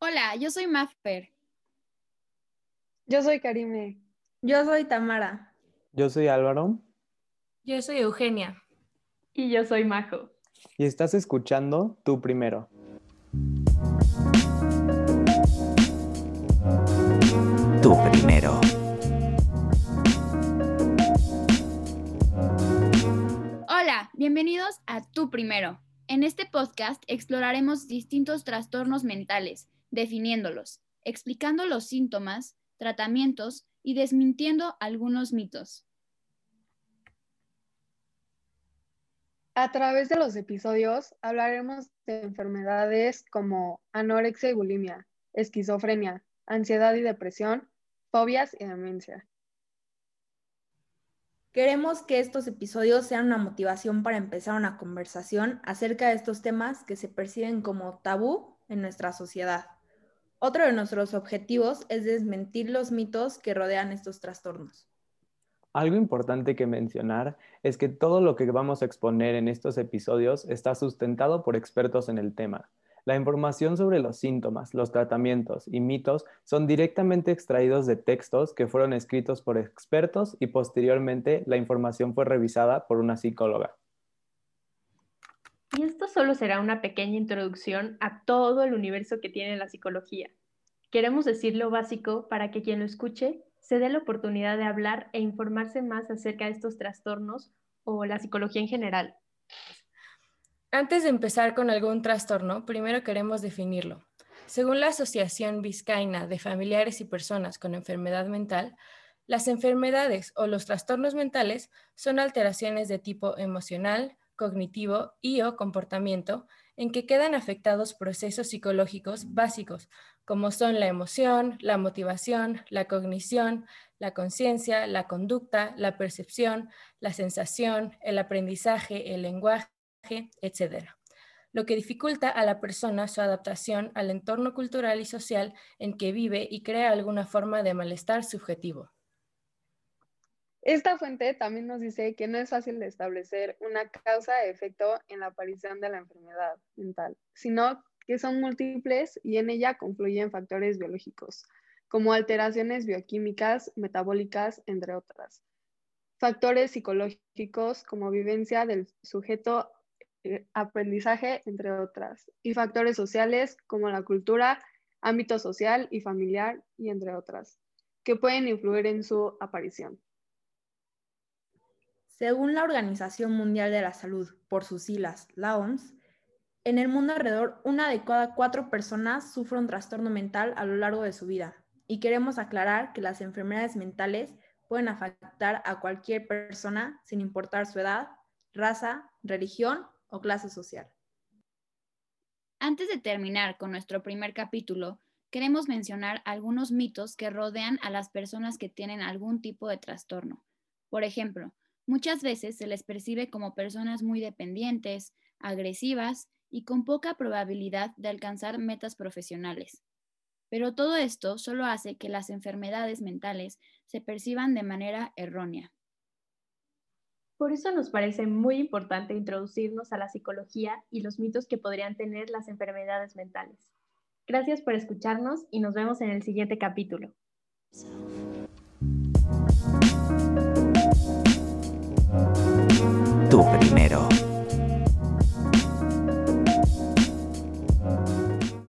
Hola, yo soy Mafper. Yo soy Karime. Yo soy Tamara. Yo soy Álvaro. Yo soy Eugenia. Y yo soy Majo. Y estás escuchando Tú Primero. Tú Primero. Hola, bienvenidos a Tú Primero. En este podcast exploraremos distintos trastornos mentales, definiéndolos, explicando los síntomas, tratamientos y desmintiendo algunos mitos. A través de los episodios hablaremos de enfermedades como anorexia y bulimia, esquizofrenia, ansiedad y depresión, fobias y demencia. Queremos que estos episodios sean una motivación para empezar una conversación acerca de estos temas que se perciben como tabú en nuestra sociedad. Otro de nuestros objetivos es desmentir los mitos que rodean estos trastornos. Algo importante que mencionar es que todo lo que vamos a exponer en estos episodios está sustentado por expertos en el tema. La información sobre los síntomas, los tratamientos y mitos son directamente extraídos de textos que fueron escritos por expertos y posteriormente la información fue revisada por una psicóloga. Y esto solo será una pequeña introducción a todo el universo que tiene la psicología. Queremos decir lo básico para que quien lo escuche se dé la oportunidad de hablar e informarse más acerca de estos trastornos o la psicología en general. Antes de empezar con algún trastorno, primero queremos definirlo. Según la Asociación Vizcaína de Familiares y Personas con Enfermedad Mental, las enfermedades o los trastornos mentales son alteraciones de tipo emocional, cognitivo y o comportamiento en que quedan afectados procesos psicológicos básicos, como son la emoción, la motivación, la cognición, la conciencia, la conducta, la percepción, la sensación, el aprendizaje, el lenguaje, etc. Lo que dificulta a la persona su adaptación al entorno cultural y social en que vive y crea alguna forma de malestar subjetivo. Esta fuente también nos dice que no es fácil establecer una causa-efecto en la aparición de la enfermedad mental, sino que son múltiples y en ella confluyen factores biológicos, como alteraciones bioquímicas, metabólicas, entre otras. Factores psicológicos como vivencia del sujeto, eh, aprendizaje, entre otras. Y factores sociales como la cultura, ámbito social y familiar, y entre otras, que pueden influir en su aparición. Según la Organización Mundial de la Salud, por sus siglas, la OMS, en el mundo alrededor, una de cada cuatro personas sufre un trastorno mental a lo largo de su vida. Y queremos aclarar que las enfermedades mentales pueden afectar a cualquier persona sin importar su edad, raza, religión o clase social. Antes de terminar con nuestro primer capítulo, queremos mencionar algunos mitos que rodean a las personas que tienen algún tipo de trastorno. Por ejemplo, Muchas veces se les percibe como personas muy dependientes, agresivas y con poca probabilidad de alcanzar metas profesionales. Pero todo esto solo hace que las enfermedades mentales se perciban de manera errónea. Por eso nos parece muy importante introducirnos a la psicología y los mitos que podrían tener las enfermedades mentales. Gracias por escucharnos y nos vemos en el siguiente capítulo. Primero.